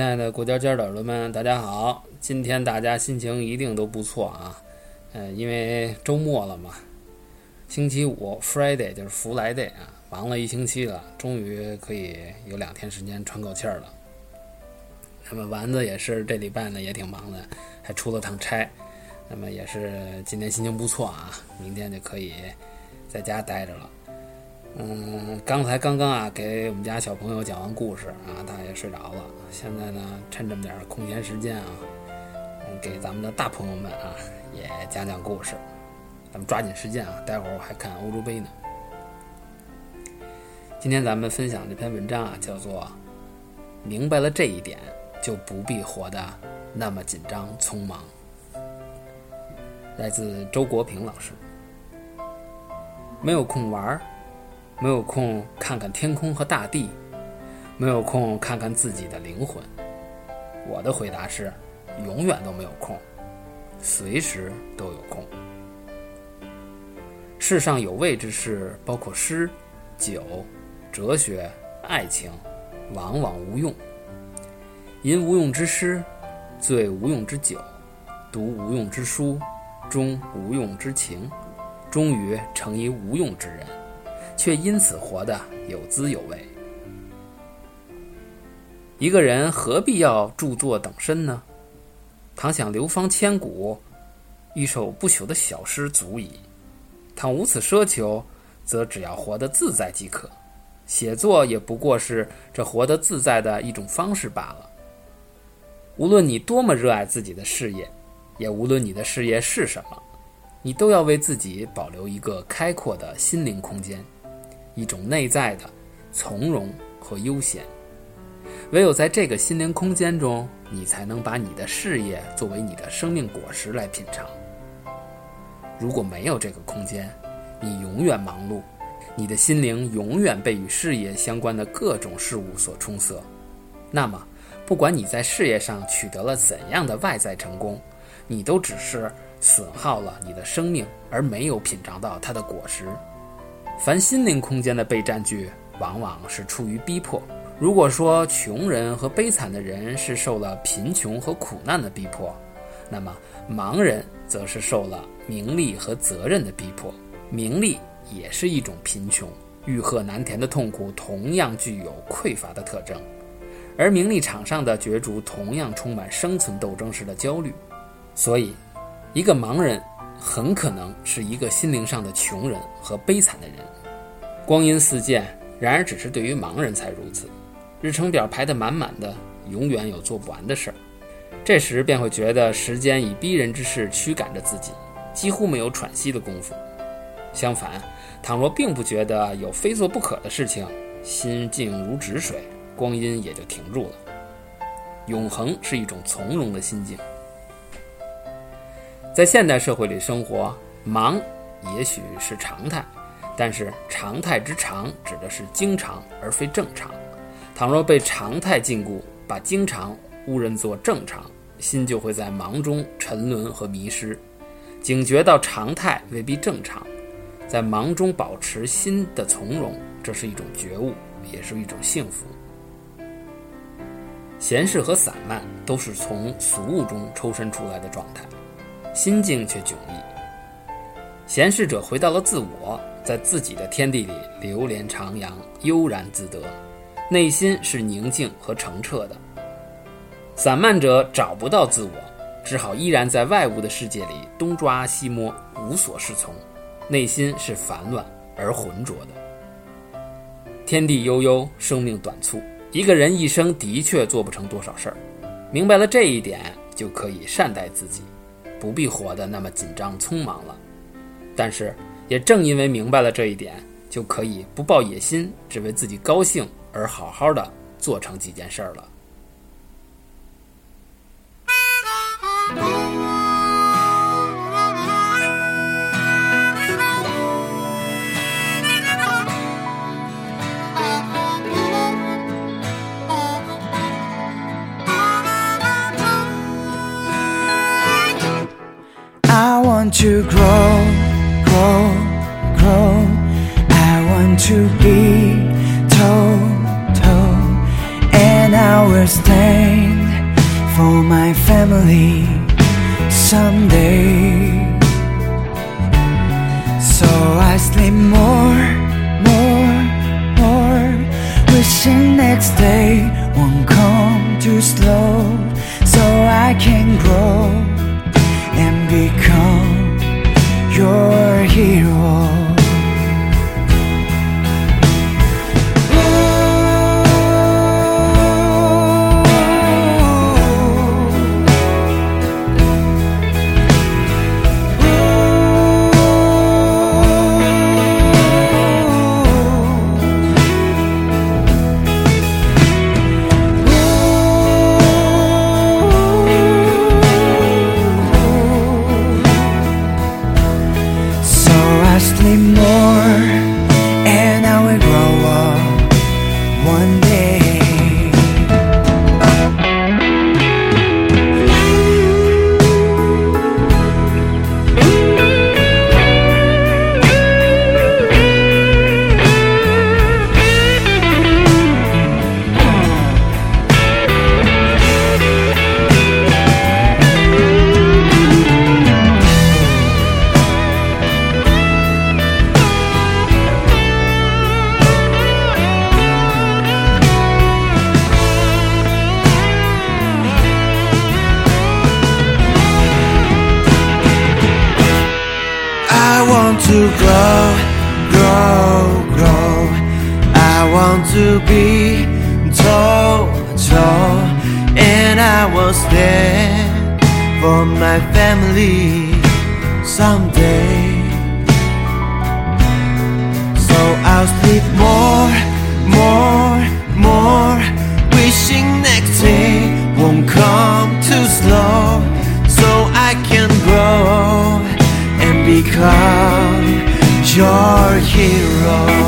亲爱的国家尖耳朵们，大家好！今天大家心情一定都不错啊，呃，因为周末了嘛，星期五 Friday 就是福来 day 啊，忙了一星期了，终于可以有两天时间喘口气儿了。那么丸子也是这礼拜呢也挺忙的，还出了趟差，那么也是今天心情不错啊，明天就可以在家待着了。嗯，刚才刚刚啊，给我们家小朋友讲完故事啊，他也睡着了。现在呢，趁这么点空闲时间啊，嗯，给咱们的大朋友们啊也讲讲故事。咱们抓紧时间啊，待会儿我还看欧洲杯呢。今天咱们分享这篇文章啊，叫做《明白了这一点，就不必活得那么紧张匆忙》，来自周国平老师。没有空玩儿。没有空看看天空和大地，没有空看看自己的灵魂。我的回答是：永远都没有空，随时都有空。世上有味之事，包括诗、酒、哲学、爱情，往往无用。吟无用之诗，醉无用之酒，读无用之书，终无用之情，终于成一无用之人。却因此活得有滋有味。一个人何必要著作等身呢？倘想流芳千古，一首不朽的小诗足矣。倘无此奢求，则只要活得自在即可。写作也不过是这活得自在的一种方式罢了。无论你多么热爱自己的事业，也无论你的事业是什么，你都要为自己保留一个开阔的心灵空间。一种内在的从容和悠闲，唯有在这个心灵空间中，你才能把你的事业作为你的生命果实来品尝。如果没有这个空间，你永远忙碌，你的心灵永远被与事业相关的各种事物所充塞。那么，不管你在事业上取得了怎样的外在成功，你都只是损耗了你的生命，而没有品尝到它的果实。凡心灵空间的被占据，往往是出于逼迫。如果说穷人和悲惨的人是受了贫穷和苦难的逼迫，那么盲人则是受了名利和责任的逼迫。名利也是一种贫穷，欲壑难填的痛苦同样具有匮乏的特征，而名利场上的角逐同样充满生存斗争时的焦虑。所以，一个盲人。很可能是一个心灵上的穷人和悲惨的人。光阴似箭，然而只是对于盲人才如此。日程表排得满满的，永远有做不完的事儿。这时便会觉得时间以逼人之势驱赶着自己，几乎没有喘息的功夫。相反，倘若并不觉得有非做不可的事情，心静如止水，光阴也就停住了。永恒是一种从容的心境。在现代社会里生活，忙也许是常态，但是常态之常指的是经常而非正常。倘若被常态禁锢，把经常误认作正常，心就会在忙中沉沦和迷失。警觉到常态未必正常，在忙中保持心的从容，这是一种觉悟，也是一种幸福。闲适和散漫都是从俗物中抽身出来的状态。心境却迥异。闲适者回到了自我，在自己的天地里流连徜徉，悠然自得，内心是宁静和澄澈的。散漫者找不到自我，只好依然在外物的世界里东抓西摸，无所适从，内心是烦乱而浑浊的。天地悠悠，生命短促，一个人一生的确做不成多少事儿。明白了这一点，就可以善待自己。不必活得那么紧张匆忙了，但是也正因为明白了这一点，就可以不抱野心，只为自己高兴而好好的做成几件事儿了。To grow, grow, grow. I want to be tall, tall, and I will stand for my family someday. So I sleep more, more, more. Wishing next day won't come too slow. So I can grow your hero. Grow, grow, grow. I want to be tall, tall, and I will stand for my family someday. So I'll sleep more, more, more, wishing next day won't come too slow, so I can grow and become hero.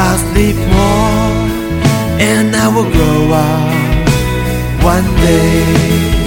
I'll sleep more and I will grow up one day.